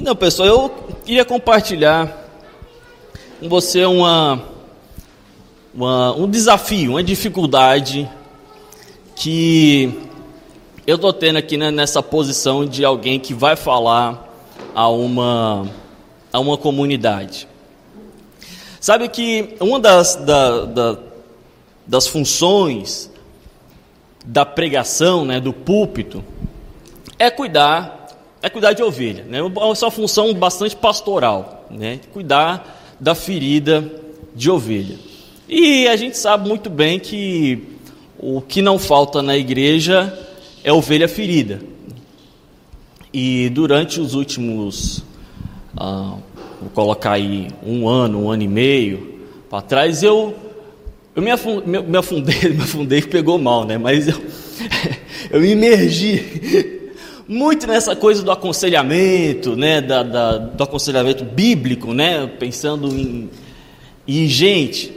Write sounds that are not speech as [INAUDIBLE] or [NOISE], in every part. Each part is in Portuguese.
Então, pessoal, eu queria compartilhar com você uma, uma, um desafio, uma dificuldade que eu estou tendo aqui né, nessa posição de alguém que vai falar a uma, a uma comunidade. Sabe que uma das, da, da, das funções da pregação, né, do púlpito, é cuidar, é cuidar de ovelha. Né? É uma função bastante pastoral, né? cuidar da ferida de ovelha. E a gente sabe muito bem que o que não falta na igreja é ovelha ferida. E durante os últimos, ah, vou colocar aí um ano, um ano e meio para trás, eu eu me afundei, me afundei, [LAUGHS] me afundei pegou mal, né? Mas eu, [LAUGHS] eu me imergi muito nessa coisa do aconselhamento, né? Da, da, do aconselhamento bíblico, né? Pensando em, em gente,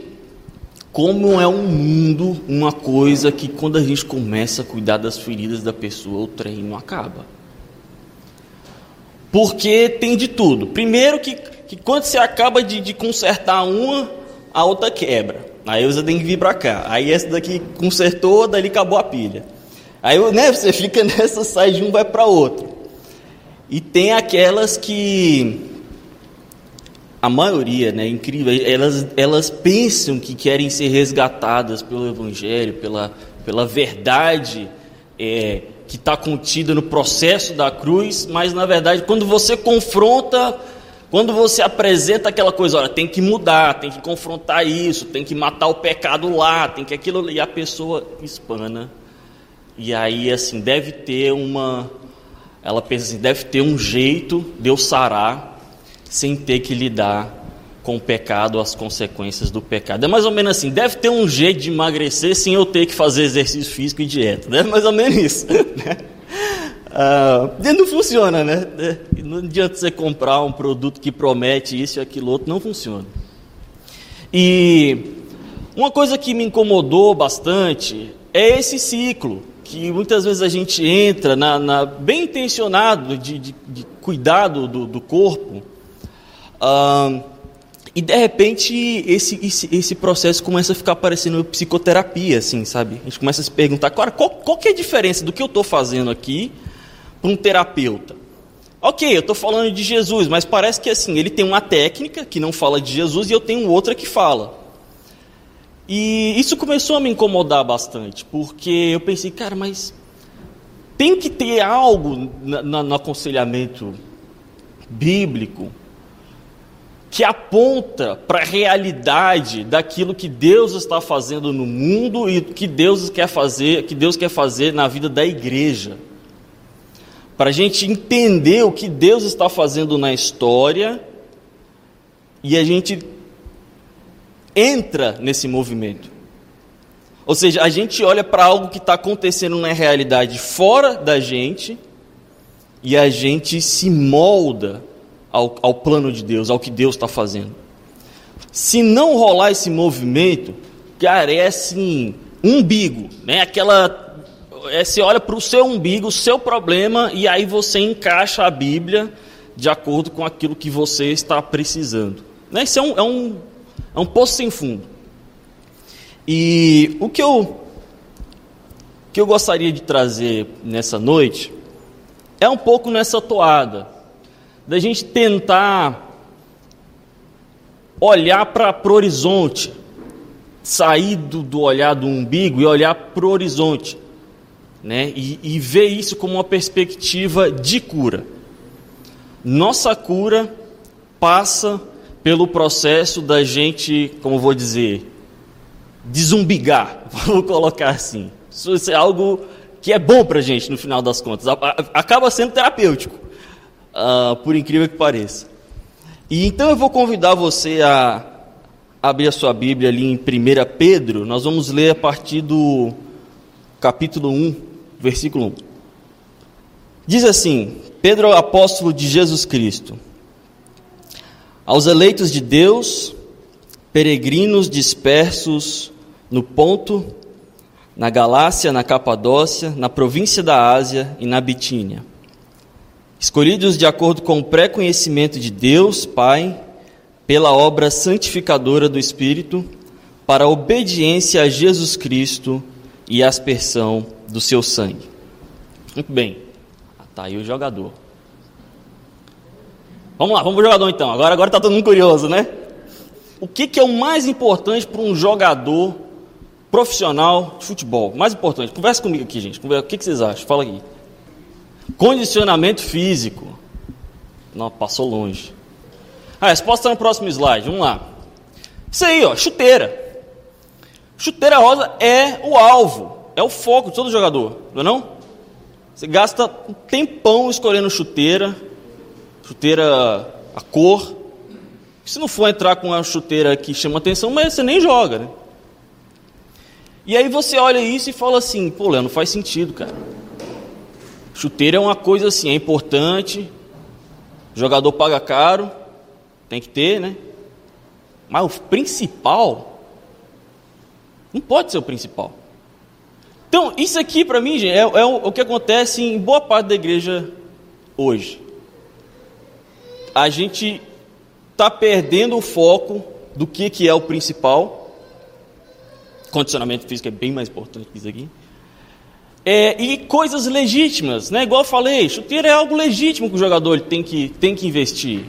como é um mundo, uma coisa que quando a gente começa a cuidar das feridas da pessoa, o trem não acaba. Porque tem de tudo. Primeiro que, que quando você acaba de, de consertar uma, a outra quebra. Aí você tem que vir para cá. Aí essa daqui consertou, dali acabou a pilha. Aí né, você fica [LAUGHS] nessa, sai de um, vai para outro. E tem aquelas que a maioria, né, incrível, elas, elas pensam que querem ser resgatadas pelo Evangelho, pela, pela verdade é, que está contida no processo da cruz, mas na verdade, quando você confronta quando você apresenta aquela coisa, olha, tem que mudar, tem que confrontar isso, tem que matar o pecado lá, tem que aquilo, e a pessoa espana. E aí, assim, deve ter uma. Ela pensa assim, deve ter um jeito de eu sarar sem ter que lidar com o pecado, as consequências do pecado. É mais ou menos assim, deve ter um jeito de emagrecer sem eu ter que fazer exercício físico e dieta. É né? [LAUGHS] mais ou menos isso. Né? Ah, não funciona, né? Não adianta você comprar um produto que promete isso e aquilo outro, não funciona. E uma coisa que me incomodou bastante é esse ciclo, que muitas vezes a gente entra na, na bem intencionado de, de, de cuidado do, do corpo, e de repente esse, esse, esse, processo começa a ficar parecendo psicoterapia, assim, sabe? A gente começa a se perguntar, qual, qual que é a diferença do que eu estou fazendo aqui para um terapeuta. Ok, eu estou falando de Jesus, mas parece que assim, ele tem uma técnica que não fala de Jesus e eu tenho outra que fala. E isso começou a me incomodar bastante, porque eu pensei, cara, mas tem que ter algo no aconselhamento bíblico que aponta para a realidade daquilo que Deus está fazendo no mundo e que Deus quer fazer, que Deus quer fazer na vida da igreja. Para a gente entender o que Deus está fazendo na história e a gente entra nesse movimento. Ou seja, a gente olha para algo que está acontecendo na realidade fora da gente e a gente se molda ao, ao plano de Deus, ao que Deus está fazendo. Se não rolar esse movimento, cara, é assim, umbigo, né? Aquela é, você olha para o seu umbigo, o seu problema, e aí você encaixa a Bíblia de acordo com aquilo que você está precisando. Né? Isso é um, é, um, é um poço sem fundo. E o que eu, que eu gostaria de trazer nessa noite é um pouco nessa toada, da gente tentar olhar para o horizonte, sair do, do olhar do umbigo e olhar para o horizonte né? E, e ver isso como uma perspectiva de cura. Nossa cura passa pelo processo da gente, como vou dizer, desumbigar, [LAUGHS] vou colocar assim. Isso é algo que é bom para a gente no final das contas, acaba sendo terapêutico, uh, por incrível que pareça. E então eu vou convidar você a abrir a sua Bíblia ali em 1 Pedro, nós vamos ler a partir do capítulo 1, versículo 1. Diz assim: Pedro, apóstolo de Jesus Cristo, aos eleitos de Deus, peregrinos dispersos no Ponto, na Galácia, na Capadócia, na província da Ásia e na Bitínia. escolhidos de acordo com o pré-conhecimento de Deus, Pai, pela obra santificadora do Espírito, para a obediência a Jesus Cristo e a aspersão do seu sangue. Muito bem. Ah, tá aí o jogador. Vamos lá, vamos pro jogador então. Agora agora tá todo mundo curioso, né? O que, que é o mais importante para um jogador profissional de futebol? Mais importante. Conversa comigo aqui, gente. O que, que vocês acham? Fala aqui. Condicionamento físico. Não, passou longe. A resposta está no próximo slide. Vamos lá. Isso aí, ó, chuteira. Chuteira rosa é o alvo, é o foco de todo jogador, não é não? Você gasta um tempão escolhendo chuteira, chuteira a cor. Se não for entrar com uma chuteira que chama atenção, mas você nem joga, né? E aí você olha isso e fala assim, pô, Léo, não faz sentido, cara. Chuteira é uma coisa assim, é importante, jogador paga caro, tem que ter, né? Mas o principal não pode ser o principal. Então, isso aqui para mim, gente, é, é o, o que acontece em boa parte da igreja hoje. A gente está perdendo o foco do que, que é o principal. Condicionamento físico é bem mais importante que isso aqui. É, e coisas legítimas, né? Igual eu falei, chuteira é algo legítimo que o jogador tem que, tem que investir.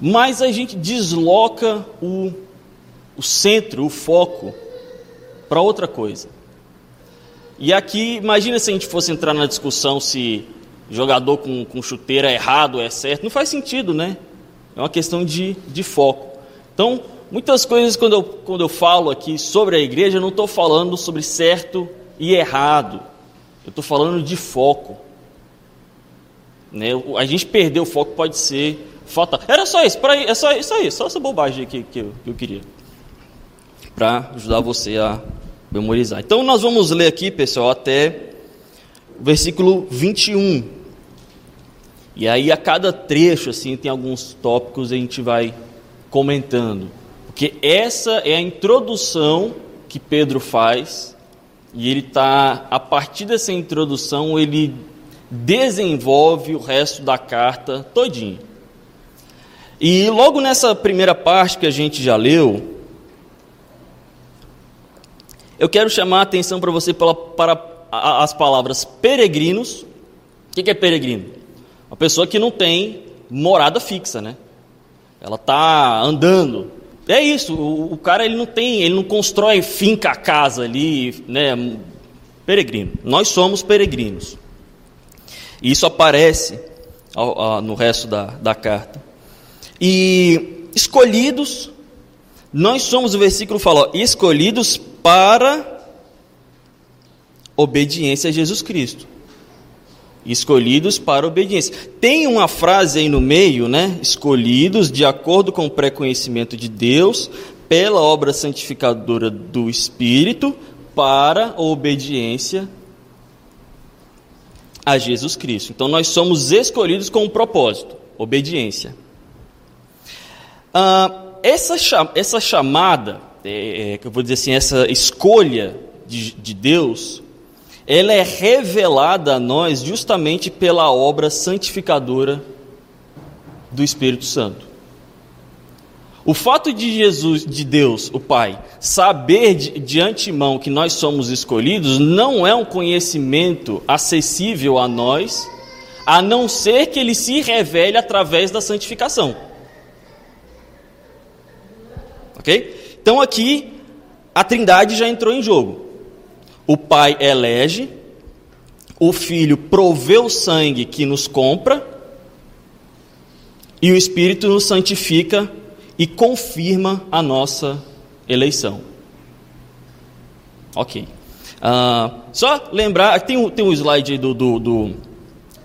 Mas a gente desloca o, o centro, o foco, para outra coisa. E aqui, imagina se a gente fosse entrar na discussão se jogador com, com chuteira é errado é certo. Não faz sentido, né? É uma questão de, de foco. Então, muitas coisas, quando eu, quando eu falo aqui sobre a igreja, eu não estou falando sobre certo e errado. Eu estou falando de foco. Né? A gente perder o foco pode ser fatal. Era só isso, pra, é só isso aí, só essa bobagem aqui que eu, que eu queria. Para ajudar você a memorizar. Então nós vamos ler aqui, pessoal, até versículo 21. E aí a cada trecho assim tem alguns tópicos a gente vai comentando, porque essa é a introdução que Pedro faz e ele está, a partir dessa introdução, ele desenvolve o resto da carta todinho. E logo nessa primeira parte que a gente já leu, eu quero chamar a atenção para você para as palavras peregrinos. O que é peregrino? Uma pessoa que não tem morada fixa, né? Ela está andando, é isso, o, o, cara ele não tem, ele não constrói finca casa ali, né? Peregrino. Nós somos peregrinos. E isso aparece ao, ao, no resto da, da carta. E escolhidos, nós somos, o versículo fala, ó, escolhidos para obediência a Jesus Cristo escolhidos para obediência. Tem uma frase aí no meio, né? Escolhidos de acordo com o pré-conhecimento de Deus, pela obra santificadora do Espírito, para a obediência a Jesus Cristo. Então nós somos escolhidos com um propósito, obediência. Ah, essa, essa chamada, é, é, que eu vou dizer assim, essa escolha de, de Deus, ela é revelada a nós justamente pela obra santificadora do Espírito Santo. O fato de Jesus, de Deus, o Pai, saber de, de, antemão que nós somos escolhidos, não é um conhecimento acessível a nós, a não ser que ele se revele através da santificação. Ok? Então aqui a Trindade já entrou em jogo. O Pai elege, o Filho provê o sangue que nos compra, e o Espírito nos santifica e confirma a nossa eleição. Ok. Uh, só lembrar, tem um, tem um slide do, do, do,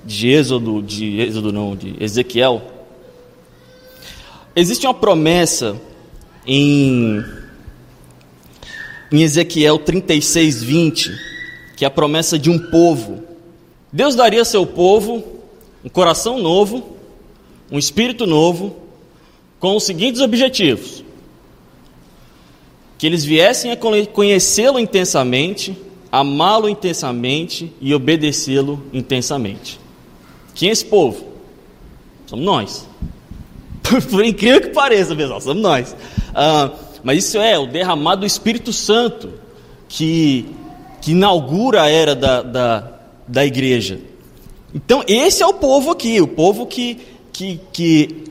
de Êxodo, de Êxodo não, de Ezequiel. Existe uma promessa em em Ezequiel 36, 20, que é a promessa de um povo. Deus daria a seu povo um coração novo, um espírito novo, com os seguintes objetivos: que eles viessem a conhecê-lo intensamente, amá-lo intensamente e obedecê-lo intensamente. Quem é esse povo? Somos nós. [LAUGHS] Por incrível que pareça, pessoal, somos nós. Ah, mas isso é o derramado do Espírito Santo que, que inaugura a era da, da, da igreja. Então, esse é o povo aqui, o povo que, que, que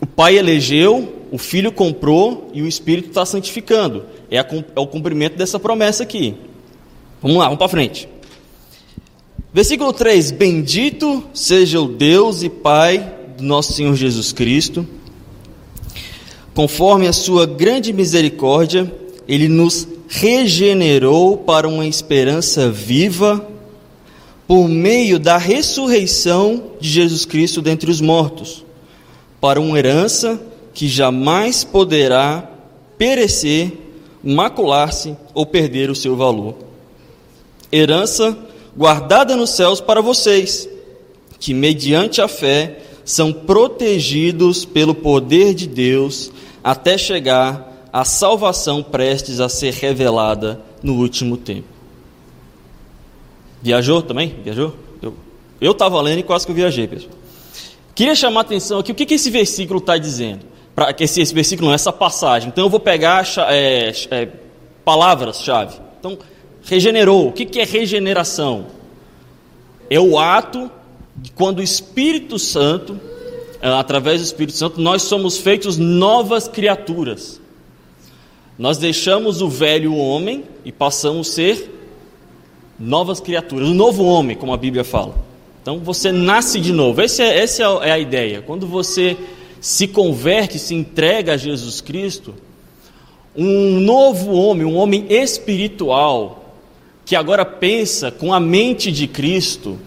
o pai elegeu, o filho comprou e o Espírito está santificando. É, a, é o cumprimento dessa promessa aqui. Vamos lá, vamos para frente. Versículo 3: Bendito seja o Deus e Pai do nosso Senhor Jesus Cristo, conforme a sua grande misericórdia, ele nos regenerou para uma esperança viva por meio da ressurreição de Jesus Cristo dentre os mortos, para uma herança que jamais poderá perecer, macular-se ou perder o seu valor. Herança guardada nos céus para vocês, que mediante a fé são protegidos pelo poder de Deus até chegar à salvação prestes a ser revelada no último tempo. Viajou também? Viajou? Eu estava lendo e quase que eu viajei, pessoal. Queria chamar a atenção aqui, o que, que esse versículo está dizendo? Que esse, esse, versículo não, essa passagem. Então eu vou pegar é, é, palavras-chave. Então, regenerou. O que, que é regeneração? É o ato quando o Espírito Santo, é, através do Espírito Santo, nós somos feitos novas criaturas. Nós deixamos o velho homem e passamos a ser novas criaturas, um novo homem, como a Bíblia fala. Então você nasce de novo. É, essa é a ideia. Quando você se converte, se entrega a Jesus Cristo, um novo homem, um homem espiritual, que agora pensa com a mente de Cristo,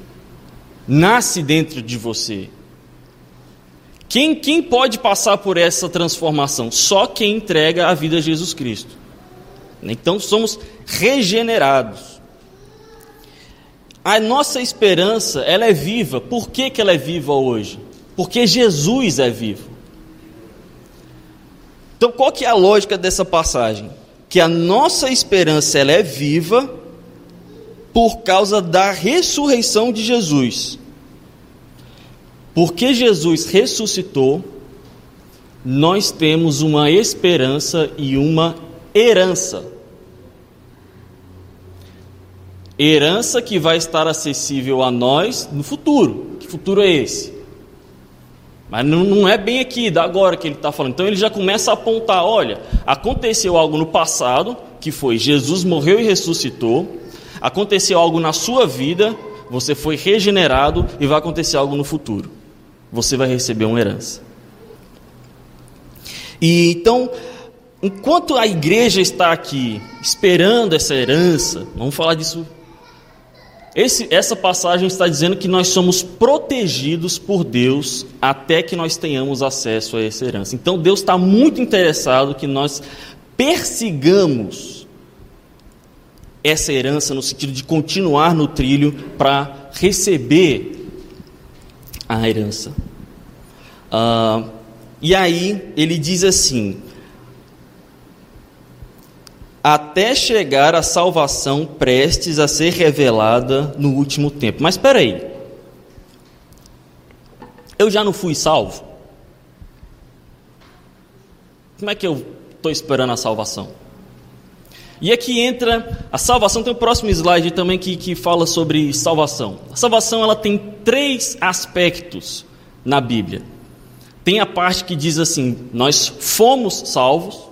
nasce dentro de você. Quem, quem pode passar por essa transformação? Só quem entrega a vida a Jesus Cristo. Então somos regenerados. A nossa esperança, ela é viva. Por que, que ela é viva hoje? Porque Jesus é vivo. Então, qual que é a lógica dessa passagem? Que a nossa esperança ela é viva por causa da ressurreição de Jesus. Porque Jesus ressuscitou, nós temos uma esperança e uma herança. Herança que vai estar acessível a nós no futuro. Que futuro é esse? Mas não, é bem aqui, da agora que ele está falando. Então ele já começa a apontar: olha, aconteceu algo no passado, que foi Jesus morreu e ressuscitou. Aconteceu algo na sua vida, você foi regenerado e vai acontecer algo no futuro. Você vai receber uma herança. E então, enquanto a igreja está aqui esperando essa herança, vamos falar disso esse, essa passagem está dizendo que nós somos protegidos por Deus até que nós tenhamos acesso a essa herança. Então Deus está muito interessado que nós persigamos essa herança no sentido de continuar no trilho para receber a herança. Uh, e aí ele diz assim: até chegar a salvação prestes a ser revelada no último tempo. Mas espera aí. Eu já não fui salvo? Como é que eu estou esperando a salvação? E aqui entra a salvação, tem o próximo slide também que, que fala sobre salvação. A salvação ela tem três aspectos na Bíblia. Tem a parte que diz assim: nós fomos salvos.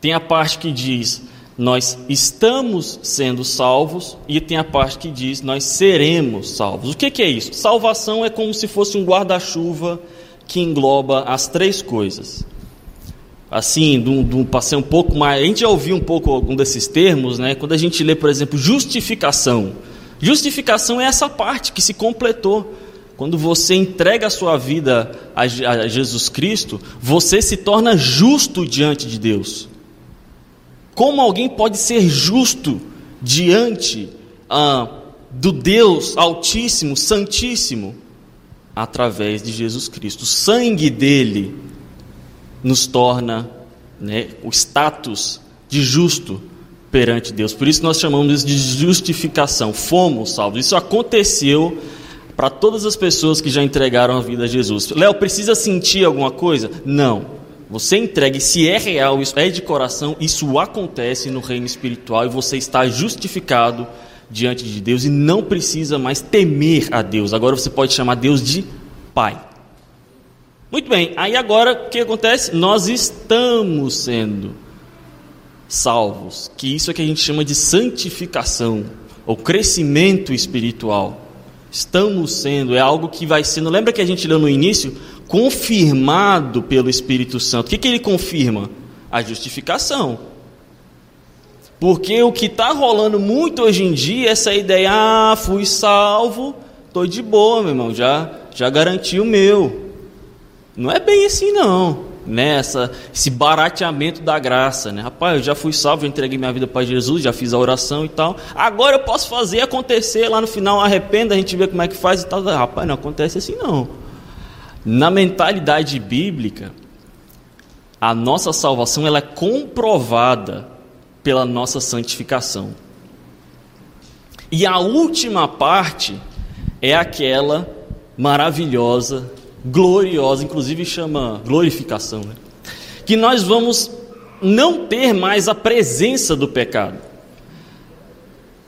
Tem a parte que diz nós estamos sendo salvos e tem a parte que diz nós seremos salvos. O que, que é isso? Salvação é como se fosse um guarda-chuva que engloba as três coisas. Assim, de um, passei um pouco mais. A gente já ouviu um pouco algum desses termos, né? Quando a gente lê, por exemplo, justificação. Justificação é essa parte que se completou. Quando você entrega a sua vida a Jesus Cristo, você se torna justo diante de Deus. Como alguém pode ser justo diante ah, do Deus Altíssimo, Santíssimo? Através de Jesus Cristo. O sangue dele nos torna né, o status de justo perante Deus. Por isso nós chamamos isso de justificação. Fomos salvos. Isso aconteceu para todas as pessoas que já entregaram a vida a Jesus. Léo, precisa sentir alguma coisa? Não. Você entregue, se é real, isso é de coração, isso acontece no reino espiritual e você está justificado diante de Deus e não precisa mais temer a Deus. Agora você pode chamar Deus de Pai. Muito bem, aí agora o que acontece? Nós estamos sendo salvos, que isso é que a gente chama de santificação, ou crescimento espiritual. Estamos sendo, é algo que vai sendo. Lembra que a gente leu no início? confirmado pelo Espírito Santo. O que, que ele confirma? A justificação. Porque o que está rolando muito hoje em dia é essa ideia, ah, fui salvo, estou de boa, meu irmão, já, já garanti o meu. Não é bem assim não. Nessa, né? esse barateamento da graça, né? Rapaz, eu já fui salvo, já entreguei minha vida para Jesus, já fiz a oração e tal. Agora eu posso fazer acontecer lá no final, arrependa, a gente vê como é que faz e tal. Rapaz, não acontece assim não. Na mentalidade bíblica, a nossa salvação ela é comprovada pela nossa santificação. E a última parte é aquela maravilhosa, gloriosa, inclusive chama glorificação, né? que nós vamos não ter mais a presença do pecado.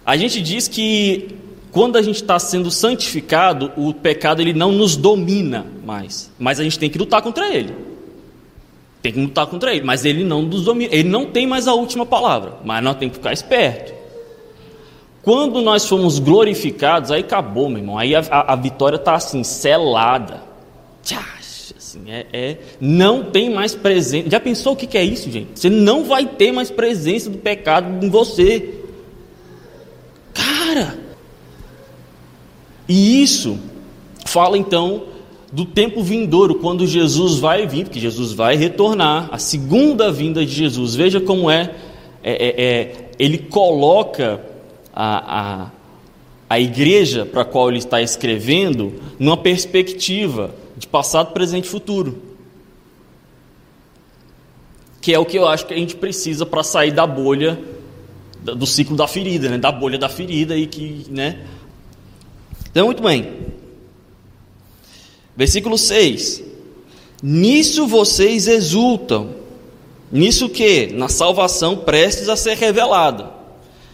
A gente diz que quando a gente está sendo santificado, o pecado ele não nos domina mais, mas a gente tem que lutar contra ele. Tem que lutar contra ele, mas ele não nos domina, ele não tem mais a última palavra, mas nós temos que ficar esperto. Quando nós fomos glorificados, aí acabou, meu irmão. Aí a, a, a vitória está assim, selada. Tchá, assim, é, é, não tem mais presença. Já pensou o que, que é isso, gente? Você não vai ter mais presença do pecado em você. Cara, e isso fala então do tempo vindouro, quando Jesus vai vir, porque Jesus vai retornar, a segunda vinda de Jesus. Veja como é, é, é, é ele coloca a, a, a igreja para a qual ele está escrevendo numa perspectiva de passado, presente e futuro. Que é o que eu acho que a gente precisa para sair da bolha do ciclo da ferida, né? da bolha da ferida e que, né, então, muito bem. Versículo 6. Nisso vocês exultam. Nisso que? Na salvação prestes a ser revelada.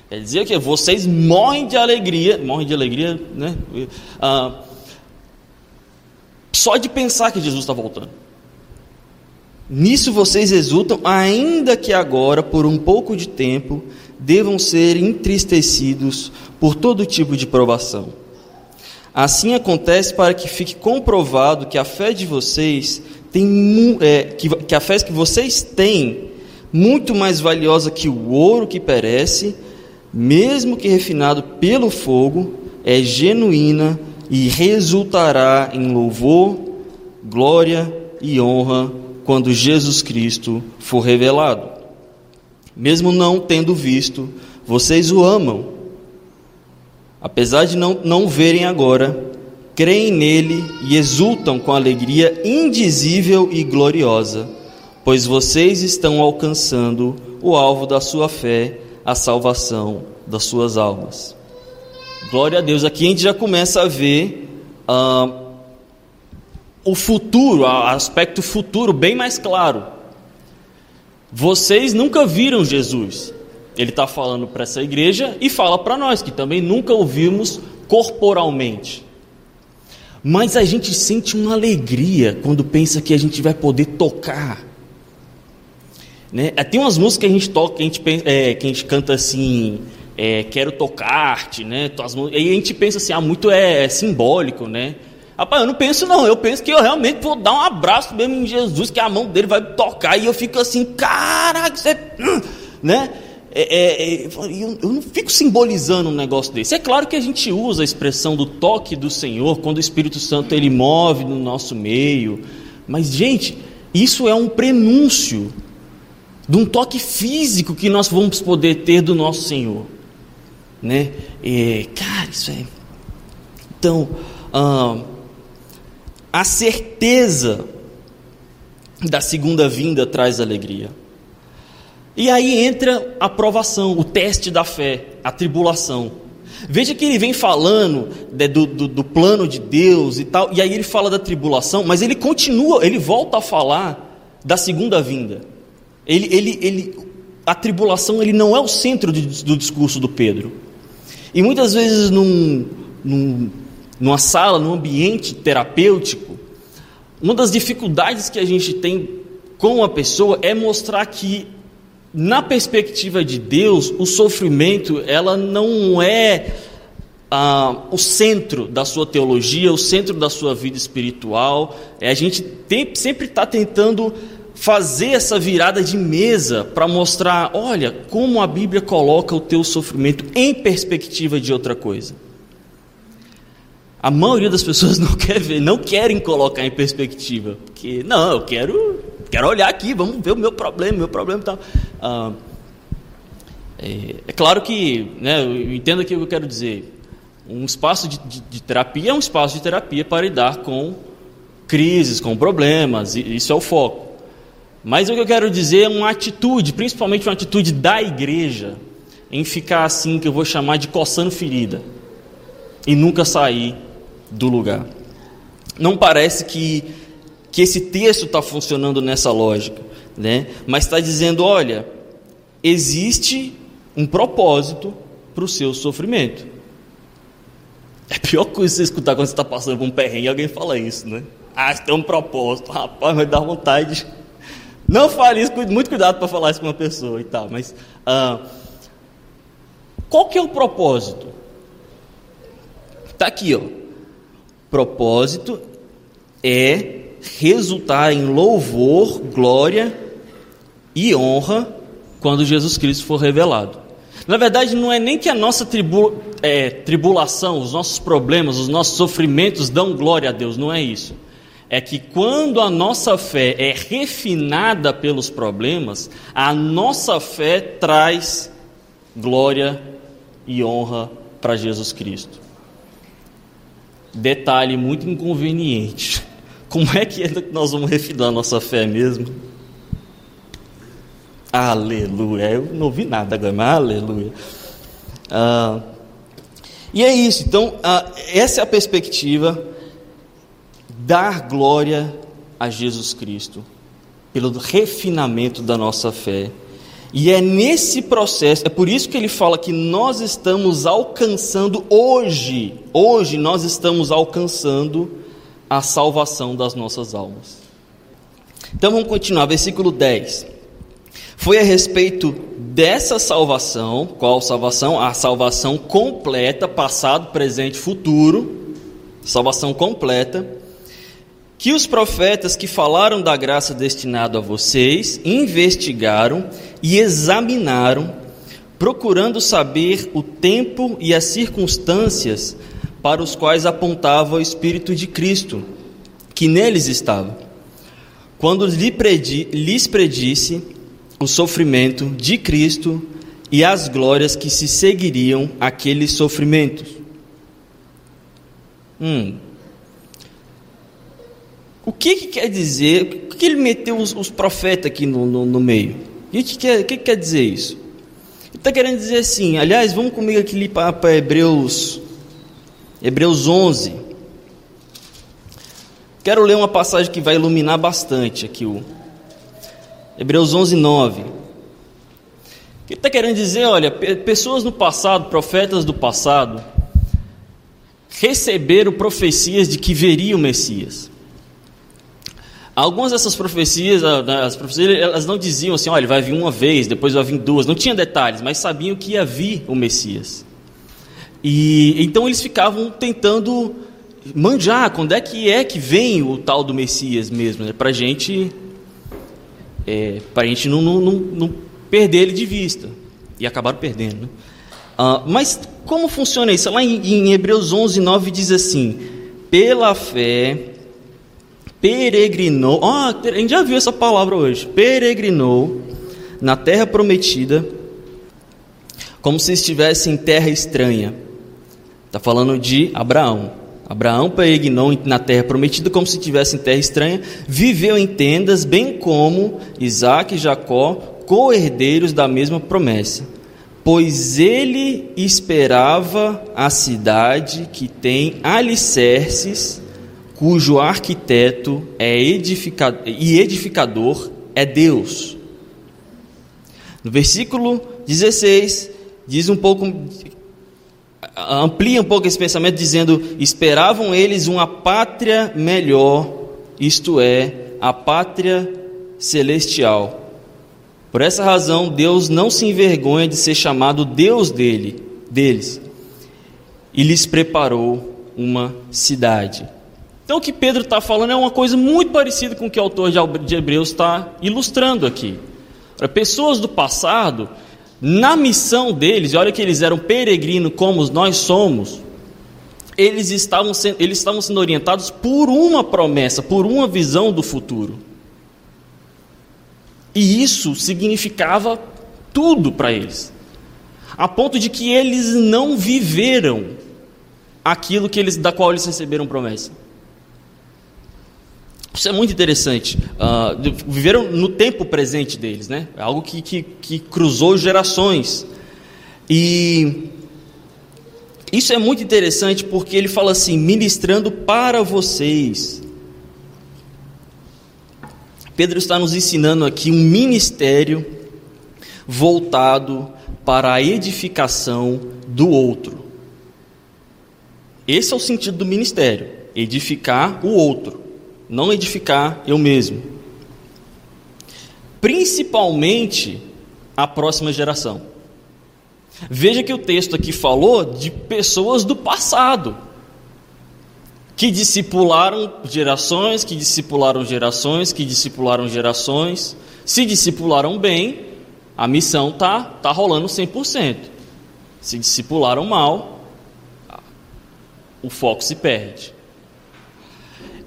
Quer dizer que vocês morrem de alegria, morrem de alegria, né? Ah, só de pensar que Jesus está voltando. Nisso vocês exultam, ainda que agora, por um pouco de tempo, devam ser entristecidos por todo tipo de provação Assim acontece para que fique comprovado que a fé de vocês tem é, que, que a fé que vocês têm muito mais valiosa que o ouro que perece, mesmo que refinado pelo fogo, é genuína e resultará em louvor, glória e honra quando Jesus Cristo for revelado. Mesmo não tendo visto, vocês o amam apesar de não, não verem agora, creem nele e exultam com alegria indizível e gloriosa, pois vocês estão alcançando o alvo da sua fé, a salvação das suas almas. Glória a Deus. Aqui a gente já começa a ver o futuro, o aspecto futuro bem mais claro. Vocês nunca viram Jesus, ele está falando para essa igreja e fala para nós, que também nunca ouvimos corporalmente. Mas a gente sente uma alegria quando pensa que a gente vai poder tocar. Né? É, tem umas músicas que a gente toca, que a gente, é, que a gente canta assim, é, quero tocar-te, né? E a gente pensa assim, ah, muito é, é simbólico, né? Rapaz, eu não penso não, eu penso que eu realmente vou dar um abraço mesmo em Jesus, que a mão dele vai tocar, e eu fico assim, caraca, você... Hum", né? É, é, é, eu, eu não fico simbolizando um negócio desse. É claro que a gente usa a expressão do toque do Senhor quando o Espírito Santo ele move no nosso meio, mas gente, isso é um prenúncio de um toque físico que nós vamos poder ter do nosso Senhor, né? É, cara, isso é. Então, ah, a certeza da segunda vinda traz alegria. E aí entra a provação, o teste da fé, a tribulação. Veja que ele vem falando né, do, do, do, plano de Deus e tal, e aí ele fala da tribulação, mas ele continua, ele volta a falar da segunda vinda. Ele, ele, ele, a tribulação ele não é o centro do, do discurso do Pedro. E muitas vezes num, num, numa sala, num ambiente terapêutico, uma das dificuldades que a gente tem com a pessoa é mostrar que na perspectiva de Deus, o sofrimento ela não é ah, o centro da sua teologia, o centro da sua vida espiritual. É, a gente tem, sempre está tentando fazer essa virada de mesa para mostrar, olha, como a Bíblia coloca o teu sofrimento em perspectiva de outra coisa. A maioria das pessoas não [LAUGHS] quer ver, não querem colocar em perspectiva, porque não, eu quero quero olhar aqui, vamos ver o meu problema, meu problema e tal. Ah, é, é, claro que, né, eu entendo aqui o que eu quero dizer. Um espaço de, de, de, terapia é um espaço de terapia para lidar com crises, com problemas, isso é o foco. Mas o que eu quero dizer é uma atitude, principalmente uma atitude da igreja, em ficar assim, que eu vou chamar de coçando ferida, e nunca sair do lugar. Não parece que que esse texto está funcionando nessa lógica, né? mas está dizendo: olha, existe um propósito para o seu sofrimento. É a pior coisa você escutar quando você está passando por um perrengue e alguém fala isso, né? Ah, tem um propósito, rapaz, vai dar vontade. Não fale isso, muito cuidado para falar isso com uma pessoa e tal, mas ah, qual que é o propósito? Está aqui, ó. Propósito é resultar em louvor, glória e honra quando Jesus Cristo for revelado. Na verdade, não é nem que a nossa tribu, é, tribulação, os nossos problemas, os nossos sofrimentos dão glória a Deus, não é isso. É que quando a nossa fé é refinada pelos problemas, a nossa fé traz glória e honra para Jesus Cristo. Detalhe muito inconveniente. [LAUGHS] Como é que é que nós vamos refinar nossa fé mesmo? Aleluia. Eu não ouvi nada agora, mas aleluia. Ah, e é isso. Então, ah, essa é a perspectiva. Dar glória a Jesus Cristo pelo refinamento da nossa fé. E é nesse processo, é por isso que ele fala que nós estamos alcançando hoje, hoje nós estamos alcançando a salvação das nossas almas. Então vamos continuar, versículo 10. Foi a respeito dessa salvação, qual salvação? A salvação completa, passado, presente, futuro, salvação completa, que os profetas que falaram da graça destinada a vocês investigaram e examinaram, procurando saber o tempo e as circunstâncias para os quais apontava o Espírito de Cristo, que neles estava, quando lhes predisse o sofrimento de Cristo e as glórias que se seguiriam àqueles sofrimentos. Hum. O que, que quer dizer? Por que ele meteu os, os profetas aqui no, no, no meio? O que, que, quer, que, que quer dizer isso? Ele está querendo dizer assim, aliás, vamos comigo aqui para Hebreus Hebreus 11. Quero ler uma passagem que vai iluminar bastante aqui o Hebreus 11, 9. Ele está querendo dizer, olha, pessoas no passado, profetas do passado, receberam profecias de que veria o Messias. Algumas dessas profecias, as profecias, elas não diziam assim, olha, vai vir uma vez, depois vai vir duas, não tinha detalhes, mas sabiam que ia vir o Messias. E então eles ficavam tentando manjar quando é que é que vem o tal do Messias mesmo, né? para gente, é, a gente não, não, não, não, perder ele de vista. E acabaram perdendo. Né? Ah, mas como funciona isso? Lá em, em Hebreus 11, 9 diz assim: pela fé peregrinou, oh, a gente já viu essa palavra hoje, peregrinou na terra prometida, como se estivesse em terra estranha Está falando de Abraão. Abraão peregrinou na terra prometida como se estivesse em terra estranha, viveu em tendas, bem como Isaac e Jacó, co-herdeiros da mesma promessa. pois ele esperava a cidade que tem alicerces, cujo arquiteto é edificador, e edificador é Deus. No versículo 16, diz um pouco, amplia um pouco esse pensamento, dizendo: Esperavam eles uma pátria melhor, isto é, a pátria celestial. Por essa razão, Deus não se envergonha de ser chamado Deus dele, deles, e lhes preparou uma cidade. Então, o que Pedro está falando é uma coisa muito parecida com o que o autor de Hebreus está ilustrando aqui. Pessoas do passado, na missão deles, e olha que eles eram peregrinos como nós somos, eles estavam, sendo, eles estavam sendo orientados por uma promessa, por uma visão do futuro. E isso significava tudo para eles. A ponto de que eles não viveram aquilo que eles, da qual eles receberam promessa. Isso é muito interessante. Uh, viveram no tempo presente deles, né? É algo que, que, que cruzou gerações. E isso é muito interessante porque ele fala assim: ministrando para vocês Pedro está nos ensinando aqui um ministério voltado para a edificação do outro. Esse é o sentido do ministério: edificar o outro, não edificar eu mesmo. Principalmente a próxima geração. Veja que o texto aqui falou de pessoas do passado que discipularam gerações, que discipularam gerações, que discipularam gerações. Se discipularam bem, a missão tá tá rolando 100%. Se discipularam mal, o foco se perde.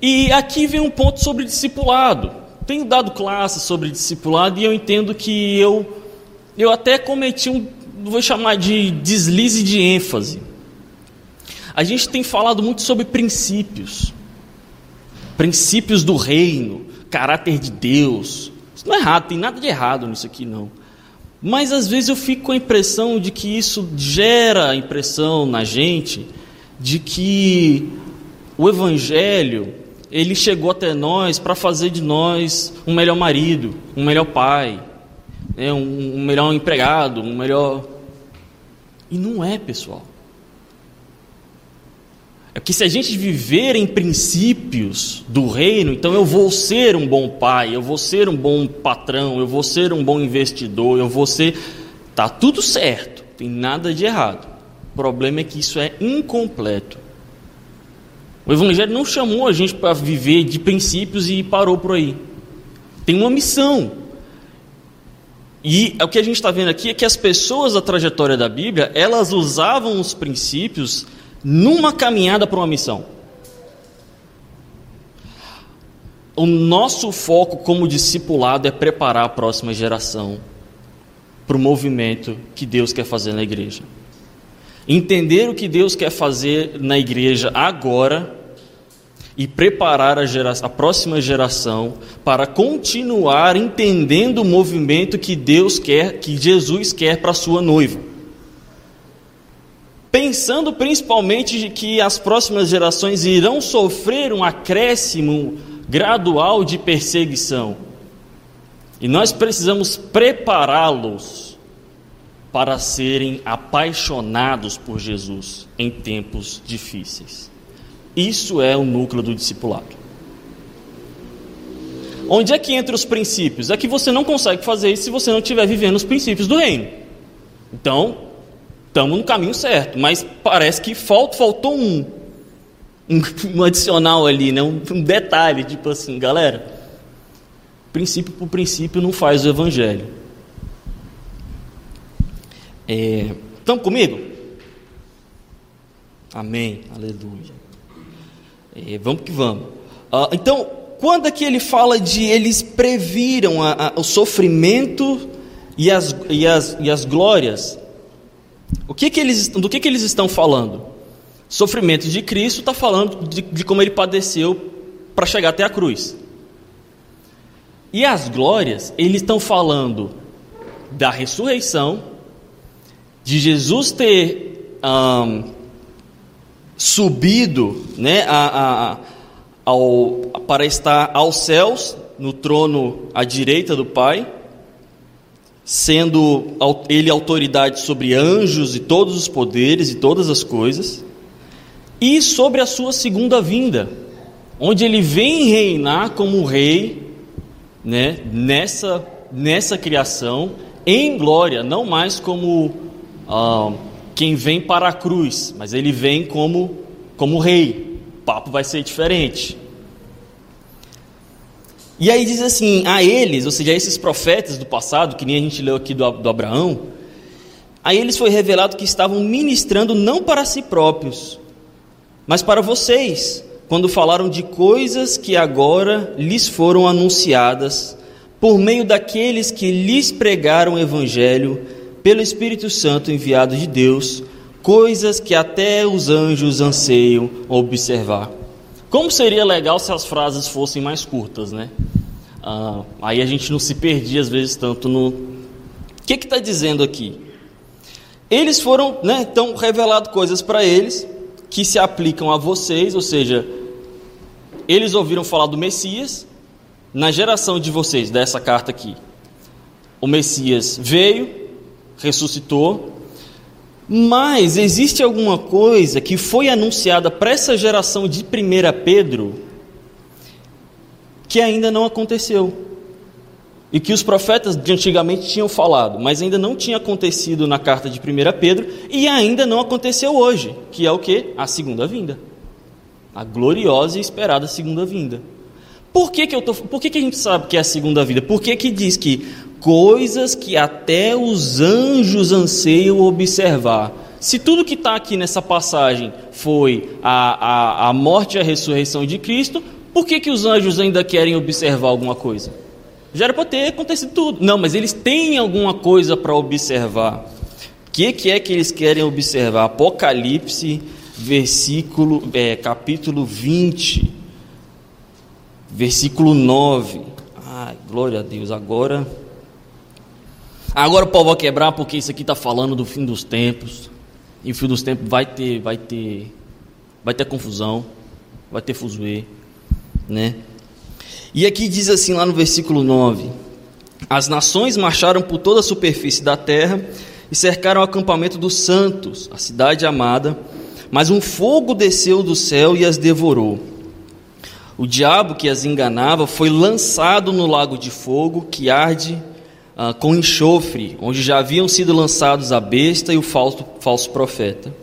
E aqui vem um ponto sobre discipulado. Tenho dado classes sobre discipulado e eu entendo que eu eu até cometi um, vou chamar de deslize de ênfase. A gente tem falado muito sobre princípios, princípios do reino, caráter de Deus. Isso não é errado, tem nada de errado nisso aqui não. Mas às vezes eu fico com a impressão de que isso gera a impressão na gente de que o evangelho ele chegou até nós para fazer de nós um melhor marido, um melhor pai, né, um, um melhor empregado, um melhor. E não é, pessoal. É que se a gente viver em princípios do reino, então eu vou ser um bom pai, eu vou ser um bom patrão, eu vou ser um bom investidor, eu vou ser. Tá tudo certo, tem nada de errado. O problema é que isso é incompleto. O Evangelho não chamou a gente para viver de princípios e parou por aí. Tem uma missão. E o que a gente está vendo aqui é que as pessoas da trajetória da Bíblia, elas usavam os princípios numa caminhada para uma missão. O nosso foco como discipulado é preparar a próxima geração para o movimento que Deus quer fazer na igreja. Entender o que Deus quer fazer na igreja agora e preparar a, a, próxima geração para continuar entendendo o movimento que Deus quer, que Jesus quer para a sua noiva pensando principalmente de que as próximas gerações irão sofrer um acréscimo gradual de perseguição. E nós precisamos prepará-los para serem apaixonados por Jesus em tempos difíceis. Isso é o núcleo do discipulado. Onde é que entra os princípios? É que você não consegue fazer isso se você não estiver vivendo os princípios do reino. Então, estamos no caminho certo, mas parece que falta, faltou um, um, [LAUGHS] um adicional ali, né? Um, um, detalhe, tipo assim, galera, princípio por princípio não faz o evangelho. É, estão comigo? Amém, aleluia. É, vamos que vamos. Ah, então, quando é que ele fala de eles previram a, a, o sofrimento e as, e, as, e as glórias o que, que eles, do que, que eles estão falando? Sofrimento de Cristo está falando de, de como ele padeceu para chegar até a cruz. E as glórias, eles estão falando da ressurreição de Jesus ter um, subido né, a, a, ao, para estar aos céus, no trono à direita do Pai, sendo ele autoridade sobre anjos e todos os poderes e todas as coisas, e sobre a sua segunda vinda, onde ele vem reinar como rei, né, nessa nessa criação em glória, não mais como ah, quem vem para a cruz, mas ele vem como como rei. O papo vai ser diferente. E aí diz assim: a eles, ou seja, a esses profetas do passado, que nem a gente leu aqui do, do Abraão, a eles foi revelado que estavam ministrando não para si próprios, mas para vocês, quando falaram de coisas que agora lhes foram anunciadas por meio daqueles que lhes pregaram o Evangelho pelo Espírito Santo enviado de Deus, coisas que até os anjos anseiam observar. Como seria legal se as frases fossem mais curtas, né? Ah, aí a gente não se perdia às vezes tanto no. O que está dizendo aqui? Eles foram, né? Então, revelado coisas para eles que se aplicam a vocês, ou seja, eles ouviram falar do Messias na geração de vocês, dessa carta aqui. O Messias veio, ressuscitou, mas existe alguma coisa que foi anunciada para essa geração de 1 Pedro que ainda não aconteceu. E que os profetas de antigamente tinham falado, mas ainda não tinha acontecido na carta de 1 Pedro e ainda não aconteceu hoje, que é o que? A segunda vinda. A gloriosa e esperada segunda vinda. Por que, que, eu tô, por que, que a gente sabe que é a segunda vinda? Por que, que diz que coisas que até os anjos anseiam observar. Se tudo que está aqui nessa passagem foi a, a, a morte e a ressurreição de Cristo, por que, que os anjos ainda querem observar alguma coisa? Já era para ter acontecido tudo. Não, mas eles têm alguma coisa para observar. O que, que é que eles querem observar? Apocalipse, versículo, é, capítulo 20, versículo 9. Ai, glória a Deus. Agora Agora o pau vai quebrar porque isso aqui está falando do fim dos tempos. E o fim dos tempos vai ter, vai ter, vai ter confusão, vai ter fuzuê, né? E aqui diz assim lá no versículo 9: As nações marcharam por toda a superfície da terra e cercaram o acampamento dos santos, a cidade amada, mas um fogo desceu do céu e as devorou. O diabo que as enganava foi lançado no lago de fogo que arde ah, com enxofre, onde já haviam sido lançados a besta e o falso, falso profeta.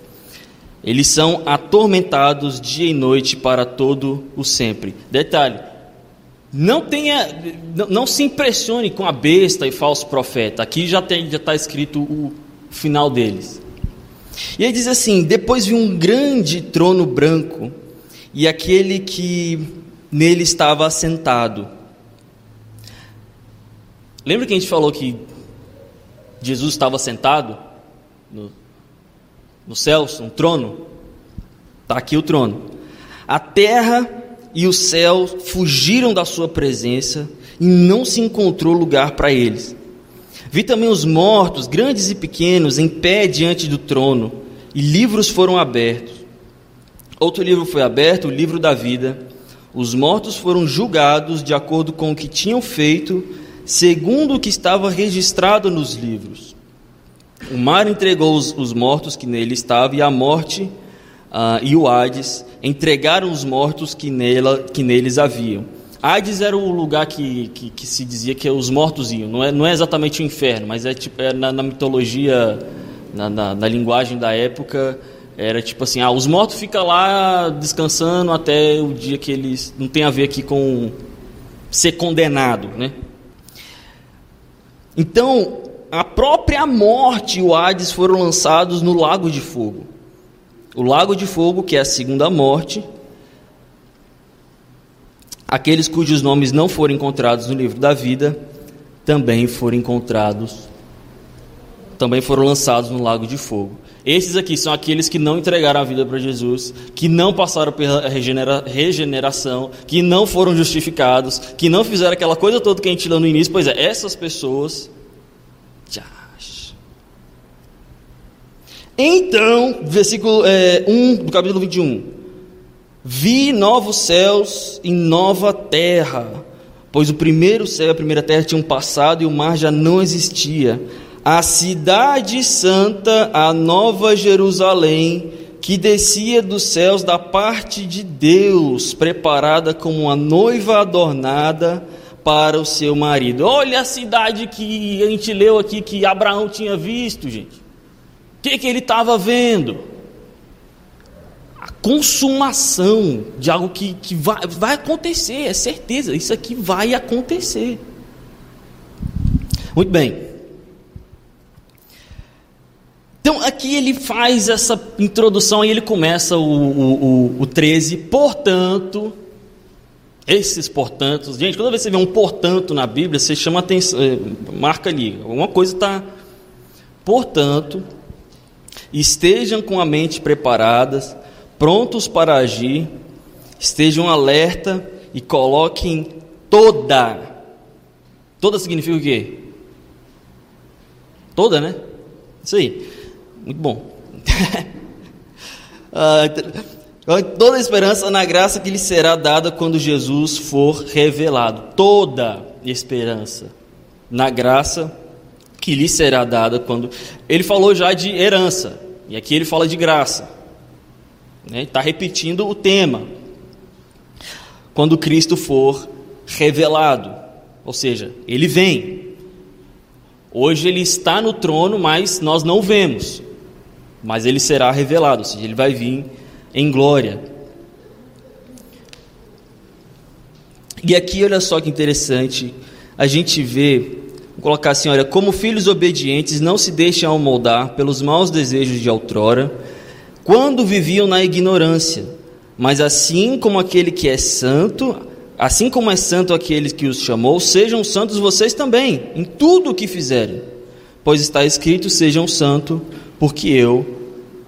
Eles são atormentados dia e noite para todo o sempre. Detalhe: não tenha, não, não se impressione com a besta e falso profeta. Aqui já está escrito o final deles. E ele diz assim: depois vi um grande trono branco e aquele que nele estava assentado Lembra que a gente falou que Jesus estava sentado no, no céus, um trono? Está aqui o trono. A terra e o céu fugiram da sua presença e não se encontrou lugar para eles. Vi também os mortos, grandes e pequenos, em pé diante do trono, e livros foram abertos. Outro livro foi aberto, o livro da vida. Os mortos foram julgados de acordo com o que tinham feito segundo o que estava registrado nos livros. O mar entregou os, os mortos que nele estavam, e a morte uh, e o Hades entregaram os mortos que, nela, que neles haviam. Hades era o lugar que, que, que, se dizia que os mortos iam. Não é, não é exatamente o inferno, mas é, tipo, é na, na mitologia, na, na, na, linguagem da época, era tipo assim: ah, os mortos ficam lá descansando até o dia que eles. Não tem a ver aqui com ser condenado, né? Então, a própria morte e o Hades foram lançados no lago de fogo. O lago de fogo, que é a segunda morte, aqueles cujos nomes não foram encontrados no livro da vida, também foram encontrados, também foram lançados no lago de fogo. Esses aqui são aqueles que não entregaram a vida para Jesus, que não passaram pela regenera regeneração, que não foram justificados, que não fizeram aquela coisa toda que a gente leu no início. Pois é, essas pessoas. Então, versículo é, 1 do capítulo 21. Vi novos céus e nova terra, pois o primeiro céu e a primeira terra tinham passado e o mar já não existia. A cidade santa, a nova Jerusalém, que descia dos céus da parte de Deus, preparada como uma noiva adornada para o seu marido. Olha a cidade que a gente leu aqui que Abraão tinha visto, gente. O que, que ele estava vendo? A consumação de algo que, que vai, vai acontecer, é certeza, isso aqui vai acontecer. Muito bem. Então aqui ele faz essa introdução e ele começa o, o, o, o 13. Portanto, esses portanto, gente, quando você vê um portanto na Bíblia, você chama atenção, eh, marca ali, alguma coisa está. Portanto, estejam com a mente preparadas, prontos para agir, estejam alerta e coloquem toda. Toda significa o quê? Toda, né? Isso aí. Muito bom. [LAUGHS] ah, toda esperança na graça que lhe será dada quando Jesus for revelado. Toda esperança na graça que lhe será dada quando. Ele falou já de herança, e aqui ele fala de graça. Né? Está repetindo o tema. Quando Cristo for revelado, ou seja, ele vem. Hoje ele está no trono, mas nós não vemos mas ele será revelado, ou seja, ele vai vir em glória. E aqui, olha só que interessante, a gente vê, vou colocar assim: olha, como filhos obedientes, não se deixem amoldar pelos maus desejos de outrora, quando viviam na ignorância, mas assim como aquele que é santo, assim como é santo aquele que os chamou, sejam santos vocês também, em tudo o que fizerem, pois está escrito: sejam santos porque eu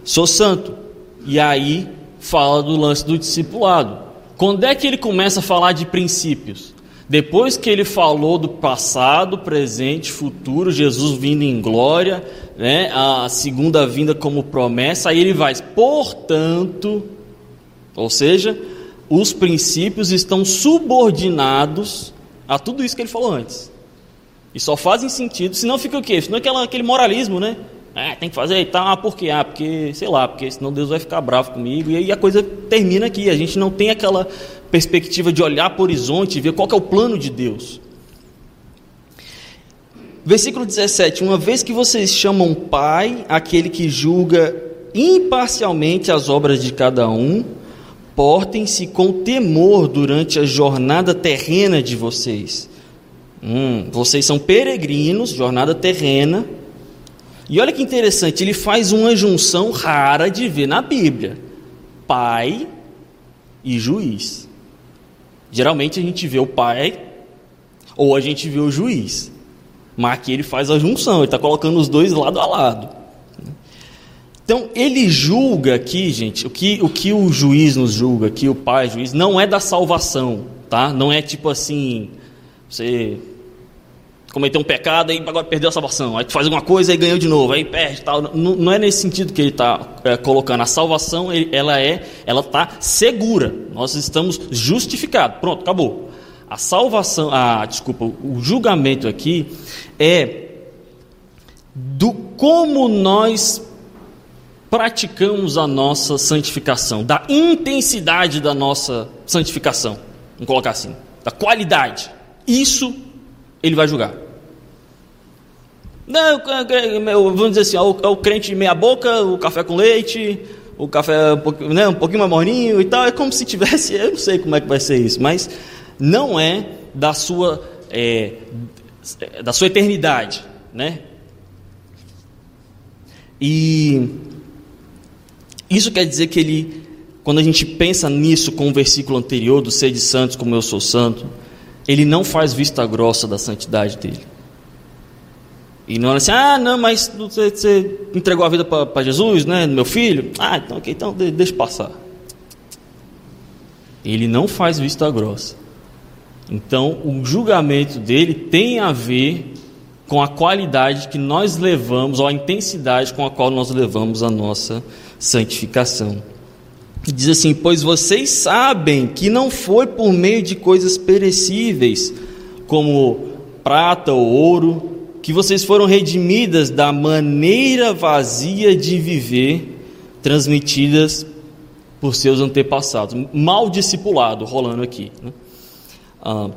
sou santo. E aí fala do lance do discipulado. Quando é que ele começa a falar de princípios? Depois que ele falou do passado, presente, futuro, Jesus vindo em glória, né, a segunda vinda como promessa, aí ele vai, portanto, ou seja, os princípios estão subordinados a tudo isso que ele falou antes. E só fazem sentido, senão fica o quê? Senão aquela, aquele moralismo, né? É, tem que fazer e tal, ah, por quê? Ah, porque, sei lá, porque senão Deus vai ficar bravo comigo. E aí a coisa termina aqui. A gente não tem aquela perspectiva de olhar para o horizonte e ver qual é o plano de Deus. Versículo 17: Uma vez que vocês chamam Pai aquele que julga imparcialmente as obras de cada um, portem-se com temor durante a jornada terrena de vocês. Hum, vocês são peregrinos, jornada terrena e olha que interessante, ele faz uma junção rara de ver na Bíblia: pai e juiz. Geralmente a gente vê o pai ou a gente vê o juiz. Mas aqui ele faz a junção, ele está colocando os dois lado a lado. Então ele julga aqui, gente, o que o, que o juiz nos julga aqui, o pai, juiz, não é da salvação, tá? Não é tipo assim, você cometeu um pecado e agora perdeu a salvação. Aí tu faz alguma coisa e ganhou de novo, aí perde tal. Não, não é nesse sentido que ele está é, colocando. A salvação, ela é, ela está segura. Nós estamos justificados. Pronto, acabou. A salvação, a, desculpa, o julgamento aqui é do como nós praticamos a nossa santificação, da intensidade da nossa santificação, vamos colocar assim, da qualidade. Isso ele vai julgar. Não, vamos dizer assim, é o, crente meia boca, o café com leite, o café um pouquinho, né, um pouquinho mais morninho e tal, é como se tivesse, eu não sei como é que vai ser isso, mas não é da sua, é, da sua eternidade, né? E isso quer dizer que ele, quando a gente pensa nisso com o versículo anterior do ser de santos como eu sou santo, ele não faz vista grossa da santidade dele. E não é assim, ah, não, mas você, você entregou a vida para Jesus, né, meu filho? Ah, então, ok, então deixa passar. Ele não faz vista grossa. Então, o julgamento dele tem a ver com a qualidade que nós levamos, ou a intensidade com a qual nós levamos a nossa santificação. Diz assim: Pois vocês sabem que não foi por meio de coisas perecíveis, como prata ou ouro, que vocês foram redimidas da maneira vazia de viver transmitidas por seus antepassados. Mal discipulado rolando aqui. Né? Ah,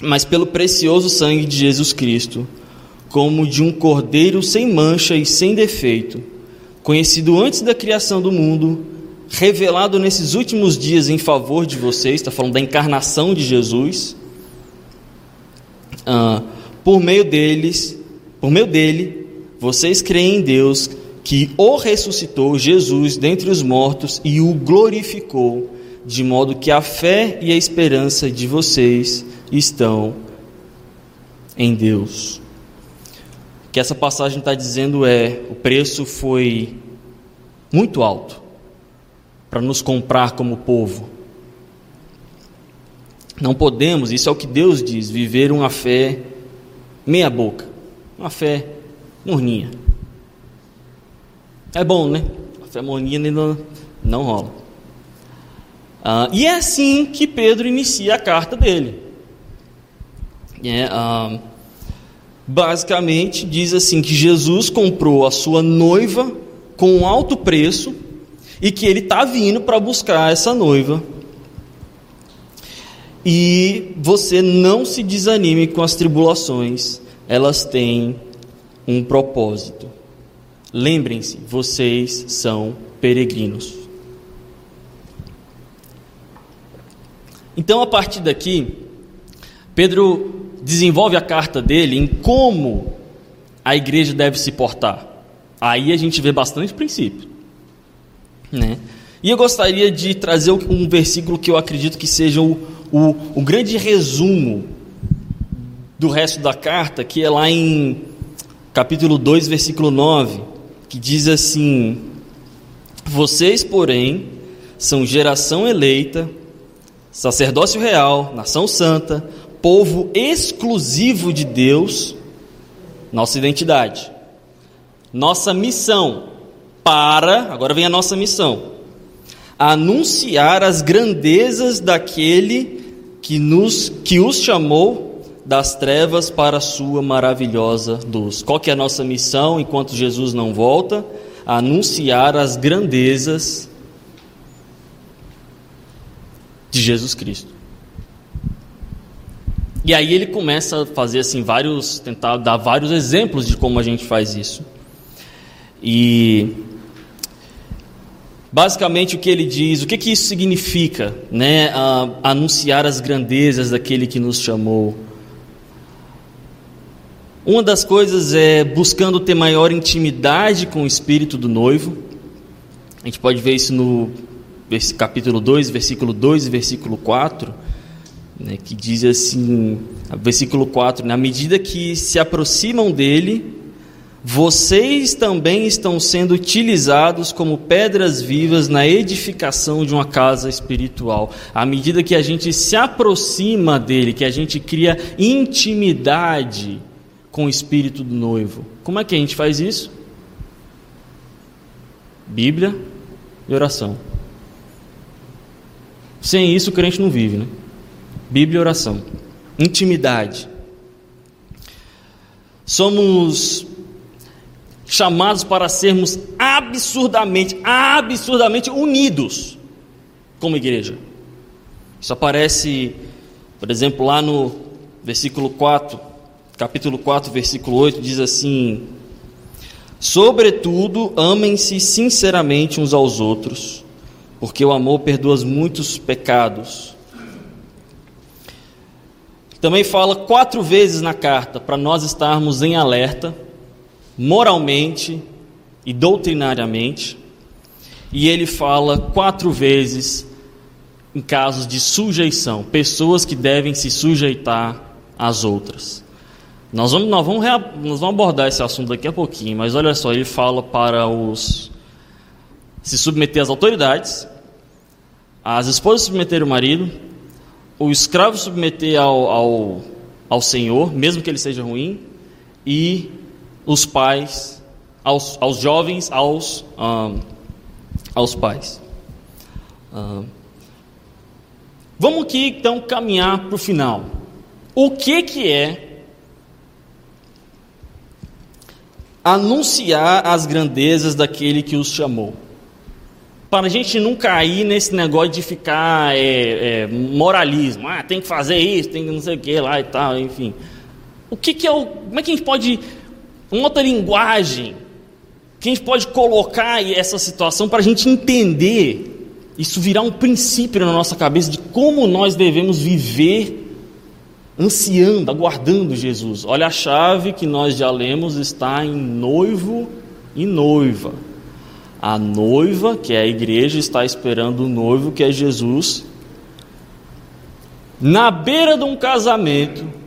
mas pelo precioso sangue de Jesus Cristo, como de um cordeiro sem mancha e sem defeito, conhecido antes da criação do mundo, revelado nesses últimos dias em favor de vocês, está falando da encarnação de Jesus, ah, por meio deles, por meio dele, vocês creem em Deus que o ressuscitou Jesus dentre os mortos e o glorificou, de modo que a fé e a esperança de vocês estão em Deus. Que essa passagem está dizendo é: o preço foi muito alto para nos comprar como povo. Não podemos, isso é o que Deus diz, viver uma fé meia-boca, uma fé morninha. É bom, né? A fé morninha não, não rola. Ah, e é assim que Pedro inicia a carta dele. É, ah, basicamente diz assim que Jesus comprou a sua noiva com alto preço e que ele está vindo para buscar essa noiva. E você não se desanime com as tribulações, elas têm um propósito. Lembrem-se, vocês são peregrinos. Então, a partir daqui, Pedro desenvolve a carta dele em como a igreja deve se portar. Aí a gente vê bastante princípio. Né? E eu gostaria de trazer um versículo que eu acredito que seja o, o, o grande resumo do resto da carta, que é lá em capítulo 2, versículo 9, que diz assim: Vocês, porém, são geração eleita, sacerdócio real, nação santa, povo exclusivo de Deus, nossa identidade, nossa missão para, agora vem a nossa missão, anunciar as grandezas daquele que nos que os chamou das trevas para a sua maravilhosa luz. Qual que é a nossa missão enquanto Jesus não volta? Anunciar as grandezas de Jesus Cristo. E aí ele começa a fazer assim vários, tentar dar vários exemplos de como a gente faz isso. E basicamente o que ele diz, o que, que isso significa, né? anunciar as grandezas daquele que nos chamou. Uma das coisas é buscando ter maior intimidade com o espírito do noivo. A gente pode ver isso no capítulo 2, versículo 2 e versículo 4 né, que diz assim, versículo 4: Na medida que se aproximam dele, vocês também estão sendo utilizados como pedras vivas na edificação de uma casa espiritual. À medida que a gente se aproxima dele, que a gente cria intimidade com o espírito do noivo. Como é que a gente faz isso? Bíblia e oração. Sem isso o crente não vive, né? Bíblia e oração. Intimidade. Somos chamados para sermos absurdamente, absurdamente unidos como igreja. Isso aparece, por exemplo, lá no versículo 4, capítulo 4, versículo 8, diz assim: Sobretudo, amem-se sinceramente uns aos outros, porque o amor perdoa muitos pecados. Também fala quatro vezes na carta para nós estarmos em alerta, moralmente e doutrinariamente. E ele fala quatro vezes em casos de sujeição, pessoas que devem se sujeitar às outras. Nós vamos, nós vamos, nós vamos abordar esse assunto daqui a pouquinho, mas olha só, ele fala para os se submeter às autoridades, as esposas submeter o marido, o escravo submeter ao, ao, ao senhor, mesmo que ele seja ruim, e os pais, aos, aos jovens, aos, aos pais. Vamos aqui então caminhar para o final. O que, que é anunciar as grandezas daquele que os chamou? para a gente não cair nesse negócio de ficar é, é, moralismo, ah, tem que fazer isso, tem que não sei o que lá e tal, enfim. O que, que é o. Como é que a gente pode. Uma outra linguagem que a gente pode colocar essa situação para a gente entender, isso virar um princípio na nossa cabeça de como nós devemos viver ansiando, aguardando Jesus. Olha a chave que nós já lemos está em noivo e noiva. A noiva, que é a igreja, está esperando o noivo, que é Jesus. Na beira de um casamento,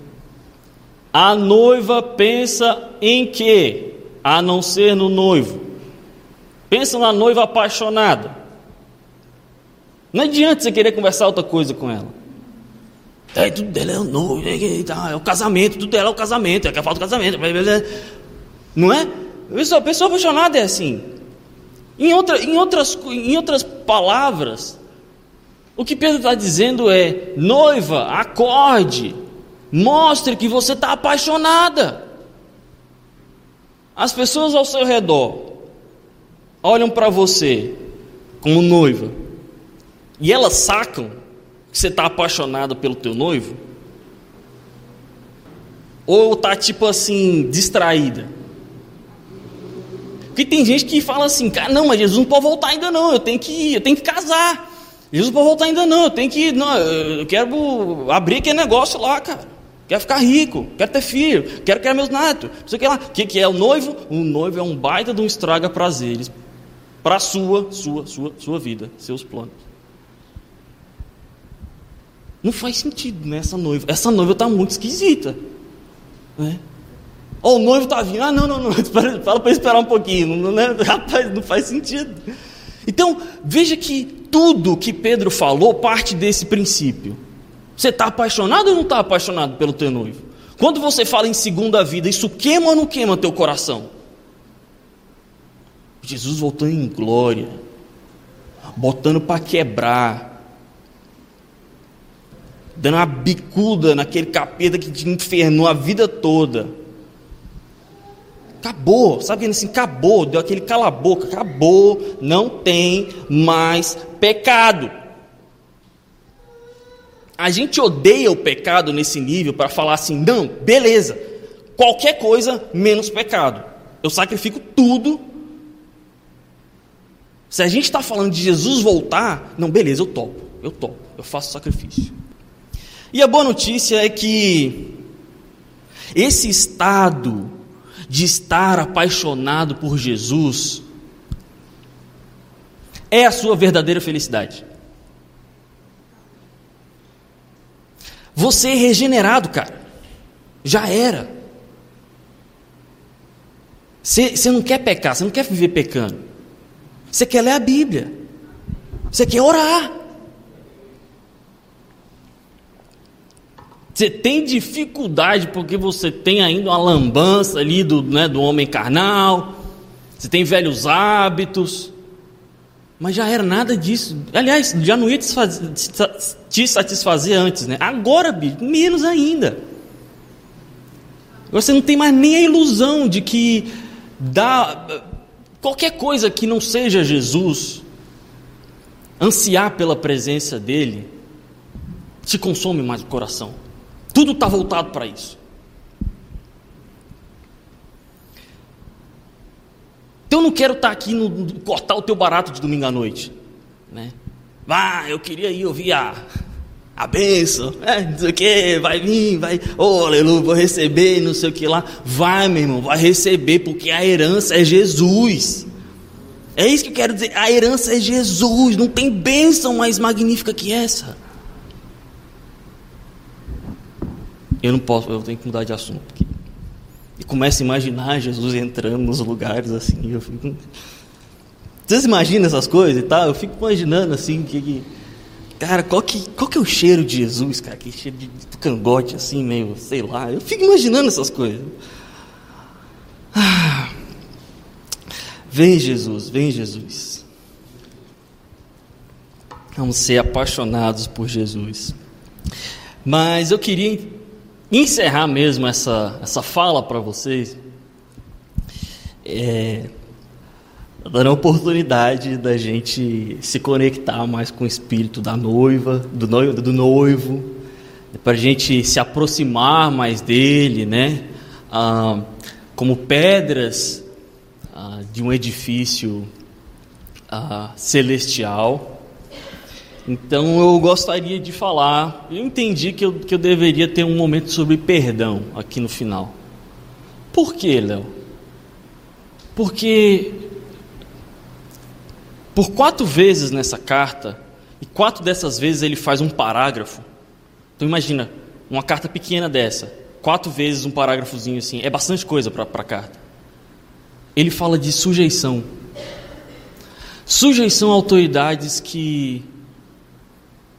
a noiva pensa em quê? A não ser no noivo. Pensa na noiva apaixonada. Não adianta você querer conversar outra coisa com ela. É, tudo dela é o noivo, é, é, é o casamento, tudo dela é o casamento, é que falta o casamento. Não é? A pessoa apaixonada é assim. Em, outra, em, outras, em outras palavras, o que Pedro está dizendo é: noiva, acorde, mostre que você está apaixonada. As pessoas ao seu redor olham para você como noiva e elas sacam que você está apaixonada pelo teu noivo? Ou está tipo assim, distraída? Porque tem gente que fala assim, cara, não, mas Jesus não pode voltar ainda não, eu tenho que ir, eu tenho que casar. Jesus não pode voltar ainda não, eu tenho que, não, eu quero abrir aquele negócio lá, cara. Quero ficar rico, quero ter filho, quero criar meus netos. Não sei o que lá. O que, que é o noivo? O noivo é um baita de um estraga prazeres para a sua, sua, sua, sua vida, seus planos. Não faz sentido, né, essa noiva. Essa noiva está muito esquisita. Né? Oh, o noivo está vindo. Ah, não, não, não. [LAUGHS] Fala para esperar um pouquinho. Não, não, [LAUGHS] rapaz, não faz sentido. Então, veja que tudo que Pedro falou parte desse princípio. Você está apaixonado ou não está apaixonado pelo teu noivo? Quando você fala em segunda vida, isso queima ou não queima teu coração? Jesus voltando em glória, botando para quebrar, dando uma bicuda naquele capeta que te infernou a vida toda. Acabou, sabe assim, acabou, deu aquele cala-boca, acabou, não tem mais pecado. A gente odeia o pecado nesse nível para falar assim, não, beleza, qualquer coisa menos pecado. Eu sacrifico tudo. Se a gente está falando de Jesus voltar, não, beleza, eu topo, eu topo, eu faço sacrifício. E a boa notícia é que esse estado de estar apaixonado por Jesus é a sua verdadeira felicidade. Você é regenerado, cara. Já era. Você, você não quer pecar, você não quer viver pecando. Você quer ler a Bíblia. Você quer orar. Você tem dificuldade porque você tem ainda uma lambança ali do, né, do homem carnal, você tem velhos hábitos, mas já era nada disso. Aliás, já não ia te satisfazer antes, né? Agora, bicho, menos ainda. Você não tem mais nem a ilusão de que dá qualquer coisa que não seja Jesus, ansiar pela presença dele, te consome mais o coração. Tudo está voltado para isso. Então eu não quero estar tá aqui no, cortar o teu barato de domingo à noite. Né? Ah, eu queria ir ouvir a, a bênção, é, não sei o que, vai vir, vai, oh, aleluia, vou receber, não sei o que lá. Vai, meu irmão, vai receber, porque a herança é Jesus. É isso que eu quero dizer, a herança é Jesus, não tem bênção mais magnífica que essa. Eu não posso, eu tenho que mudar de assunto aqui. Começo a imaginar Jesus entrando nos lugares assim. Eu fico. Vocês imaginam essas coisas e tal? Eu fico imaginando assim que, que. Cara, qual que, qual que é o cheiro de Jesus, cara? Que cheiro de, de cangote assim, meio, sei lá. Eu fico imaginando essas coisas. Ah, vem Jesus, vem Jesus. Vamos ser apaixonados por Jesus. Mas eu queria encerrar mesmo essa, essa fala para vocês, é, dando a oportunidade da gente se conectar mais com o espírito da noiva, do noivo, do noivo para a gente se aproximar mais dele, né? Ah, como pedras ah, de um edifício ah, celestial. Então eu gostaria de falar, eu entendi que eu, que eu deveria ter um momento sobre perdão aqui no final. Por que, Léo? Porque por quatro vezes nessa carta, e quatro dessas vezes ele faz um parágrafo. Então imagina, uma carta pequena dessa, quatro vezes um parágrafozinho assim, é bastante coisa para a carta. Ele fala de sujeição. Sujeição a autoridades que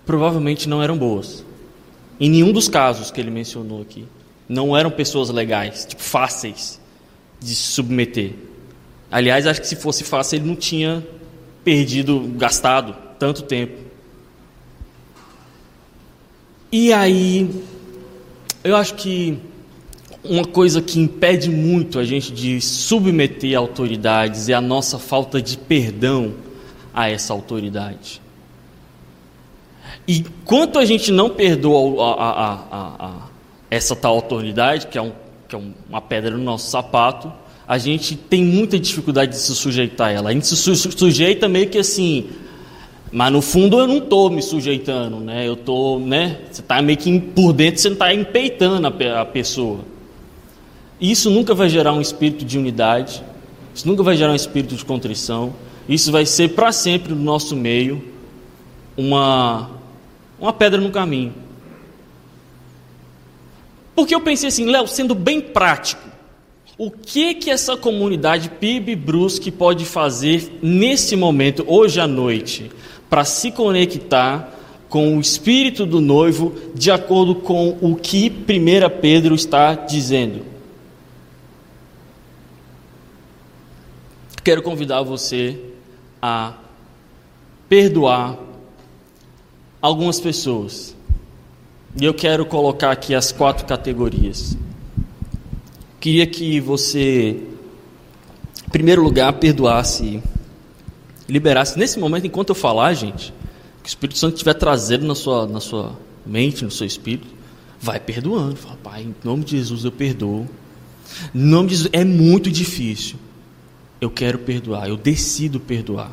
provavelmente não eram boas. Em nenhum dos casos que ele mencionou aqui. Não eram pessoas legais, tipo, fáceis de se submeter. Aliás, acho que se fosse fácil, ele não tinha perdido, gastado tanto tempo. E aí, eu acho que uma coisa que impede muito a gente de submeter autoridades é a nossa falta de perdão a essa autoridade. E quanto a gente não perdoa a, a, a, essa tal autoridade, que é, um, que é uma pedra no nosso sapato, a gente tem muita dificuldade de se sujeitar a ela. A gente se sujeita meio que assim, mas no fundo eu não estou me sujeitando, né? Eu estou, né? Você está meio que por dentro, você está empeitando a, a pessoa. Isso nunca vai gerar um espírito de unidade, isso nunca vai gerar um espírito de contrição, isso vai ser para sempre no nosso meio uma uma pedra no caminho. Porque eu pensei assim, Léo, sendo bem prático, o que que essa comunidade PIB Brusque pode fazer nesse momento, hoje à noite, para se conectar com o espírito do noivo, de acordo com o que 1 Pedro está dizendo? Quero convidar você a perdoar algumas pessoas. E eu quero colocar aqui as quatro categorias. Queria que você, em primeiro lugar, perdoasse, liberasse nesse momento, enquanto eu falar, gente, que o Espírito Santo estiver trazendo na sua, na sua mente, no seu espírito, vai perdoando. Fala, Pai, em nome de Jesus eu perdoo. Em nome de Jesus, é muito difícil. Eu quero perdoar, eu decido perdoar.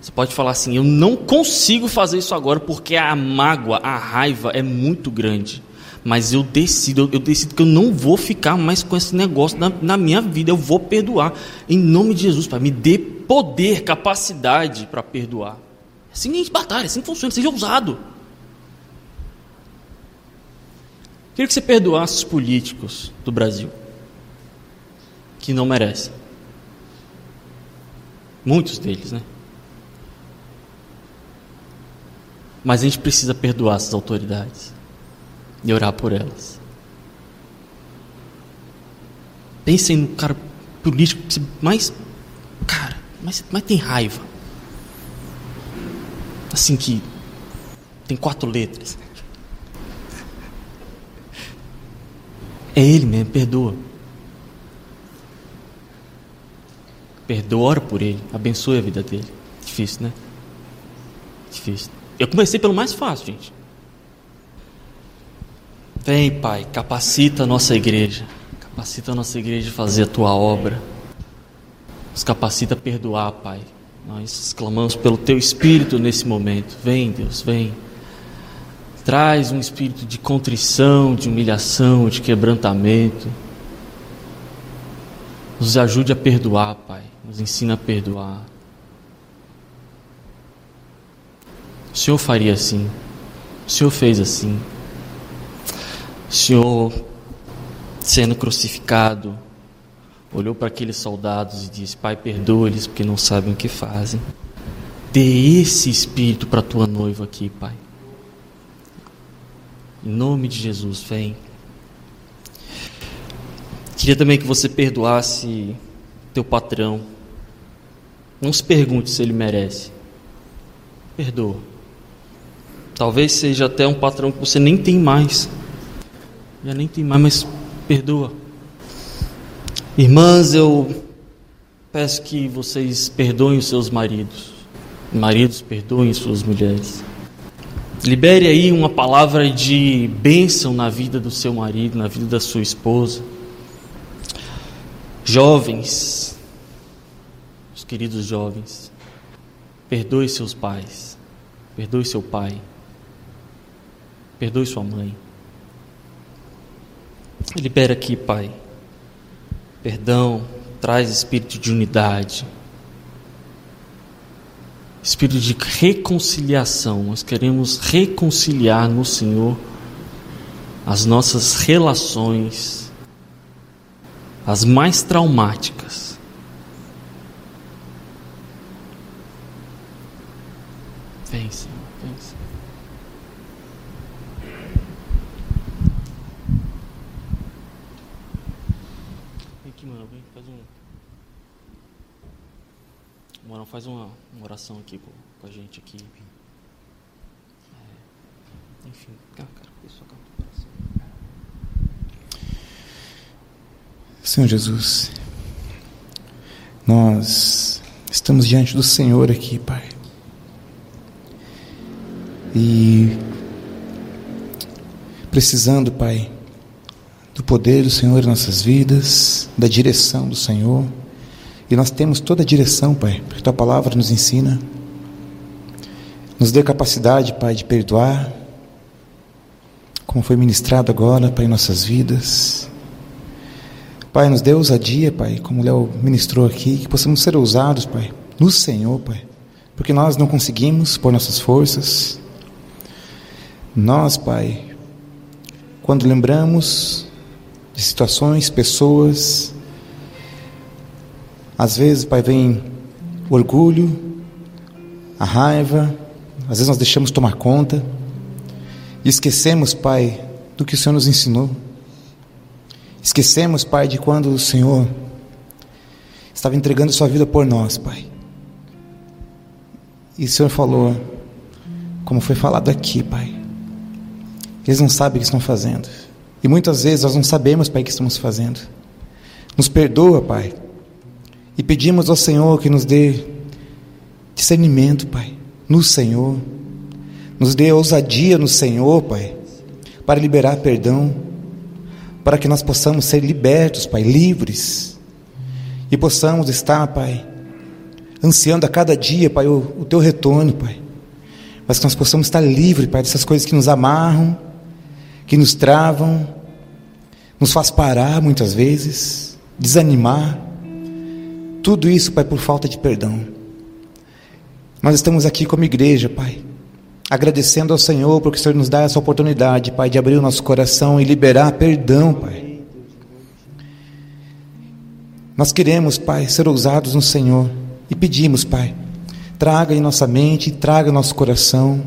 Você pode falar assim: eu não consigo fazer isso agora porque a mágoa, a raiva é muito grande. Mas eu decido, eu, decido que eu não vou ficar mais com esse negócio na, na minha vida. Eu vou perdoar. Em nome de Jesus, Pai, me dê poder, capacidade para perdoar. É assim em batalha, é assim funciona, seja ousado. Queria que você perdoasse os políticos do Brasil que não merecem. Muitos deles, né? Mas a gente precisa perdoar essas autoridades e orar por elas. Pensem no cara político que mais. Cara, mais, mais tem raiva. Assim que tem quatro letras. É ele mesmo, perdoa. Perdoa, ora por ele, abençoe a vida dele. Difícil, né? Difícil. Eu comecei pelo mais fácil, gente. Vem, Pai, capacita a nossa igreja. Capacita a nossa igreja a fazer a tua obra. Nos capacita a perdoar, Pai. Nós clamamos pelo teu espírito nesse momento. Vem, Deus, vem. Traz um espírito de contrição, de humilhação, de quebrantamento. Nos ajude a perdoar, Pai. Nos ensina a perdoar. Senhor faria assim. O Senhor fez assim. O Senhor, sendo crucificado, olhou para aqueles soldados e disse: Pai, perdoa-lhes porque não sabem o que fazem. Dê esse espírito para tua noiva aqui, Pai. Em nome de Jesus, vem. Queria também que você perdoasse teu patrão. Não se pergunte se ele merece. Perdoa. Talvez seja até um patrão que você nem tem mais. Já nem tem mais, mas perdoa. Irmãs, eu peço que vocês perdoem os seus maridos. Maridos, perdoem suas mulheres. Libere aí uma palavra de bênção na vida do seu marido, na vida da sua esposa. Jovens, os queridos jovens, perdoe seus pais, perdoe seu pai, perdoe sua mãe. Libera aqui, Pai. Perdão, traz espírito de unidade, espírito de reconciliação. Nós queremos reconciliar no Senhor as nossas relações, as mais traumáticas. Vem, Senhor, vem, Senhor. Vem aqui, mano, vem, faz um. Mano, faz uma, uma oração aqui com, com a gente aqui. É, enfim, cara, cara, pessoal, cara, oração. Senhor Jesus, nós estamos diante do Senhor aqui, Pai. E precisando, Pai, do poder do Senhor em nossas vidas, da direção do Senhor. E nós temos toda a direção, Pai, porque Tua palavra nos ensina. Nos dê capacidade, Pai, de perdoar, como foi ministrado agora, Pai, em nossas vidas. Pai, nos dê ousadia, Pai, como o Léo ministrou aqui, que possamos ser ousados, Pai, no Senhor, Pai, porque nós não conseguimos por nossas forças. Nós, Pai, quando lembramos de situações, pessoas, às vezes, Pai, vem o orgulho, a raiva, às vezes nós deixamos tomar conta e esquecemos, Pai, do que o Senhor nos ensinou. Esquecemos, Pai, de quando o Senhor estava entregando Sua vida por nós, Pai. E o Senhor falou, como foi falado aqui, Pai. Eles não sabem o que estão fazendo. E muitas vezes nós não sabemos, Pai, o que estamos fazendo. Nos perdoa, Pai. E pedimos ao Senhor que nos dê discernimento, Pai, no Senhor. Nos dê ousadia no Senhor, Pai, para liberar perdão, para que nós possamos ser libertos, Pai, livres. E possamos estar, Pai, ansiando a cada dia, Pai, o, o Teu retorno, Pai. Mas que nós possamos estar livres, Pai, dessas coisas que nos amarram, que nos travam, nos faz parar muitas vezes, desanimar. Tudo isso, Pai, por falta de perdão. Nós estamos aqui como igreja, Pai, agradecendo ao Senhor porque o Senhor nos dá essa oportunidade, Pai, de abrir o nosso coração e liberar perdão, Pai. Nós queremos, Pai, ser ousados no Senhor e pedimos, Pai, traga em nossa mente, traga em nosso coração.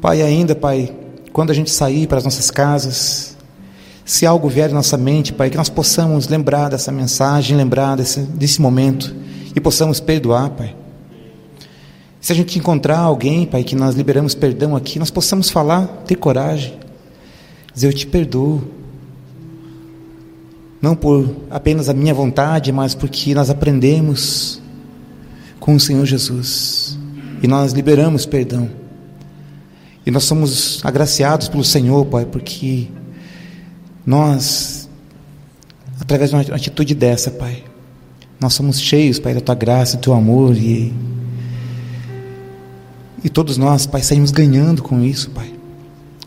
Pai, ainda, Pai, quando a gente sair para as nossas casas, se algo vier em nossa mente, Pai, que nós possamos lembrar dessa mensagem, lembrar desse, desse momento e possamos perdoar, Pai. Se a gente encontrar alguém, Pai, que nós liberamos perdão aqui, nós possamos falar, ter coragem, dizer: Eu te perdoo. Não por apenas a minha vontade, mas porque nós aprendemos com o Senhor Jesus e nós liberamos perdão. E nós somos agraciados pelo Senhor, Pai, porque nós, através de uma atitude dessa, Pai, nós somos cheios, Pai, da Tua graça, do Teu amor e e todos nós, Pai, saímos ganhando com isso, Pai.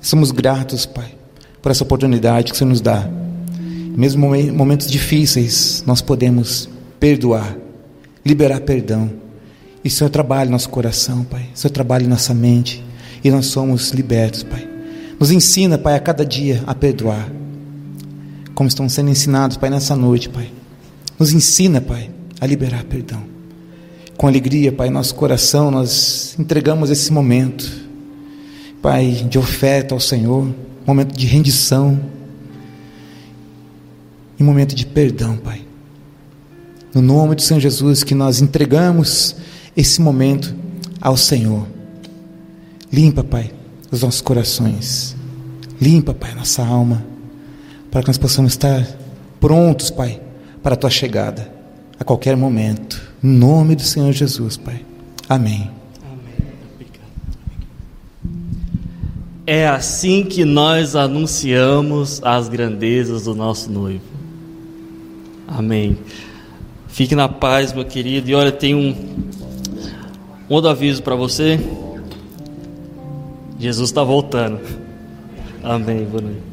Somos gratos, Pai, por essa oportunidade que o Senhor nos dá. Mesmo em momentos difíceis, nós podemos perdoar, liberar perdão. E o Senhor trabalha nosso coração, Pai. O Senhor trabalha nossa mente. E nós somos libertos, Pai. Nos ensina, Pai, a cada dia a perdoar. Como estão sendo ensinados, Pai, nessa noite, Pai. Nos ensina, Pai, a liberar perdão com alegria, Pai, nosso coração, nós entregamos esse momento, Pai, de oferta ao Senhor, momento de rendição. em momento de perdão, Pai. No nome do Senhor Jesus, que nós entregamos esse momento ao Senhor. Limpa, Pai, os nossos corações. Limpa, Pai, nossa alma. Para que nós possamos estar prontos, Pai, para a tua chegada a qualquer momento. Em nome do Senhor Jesus, Pai. Amém. É assim que nós anunciamos as grandezas do nosso noivo. Amém. Fique na paz, meu querido. E olha, tem um, outro aviso para você. Jesus está voltando. Amém. Boa noite.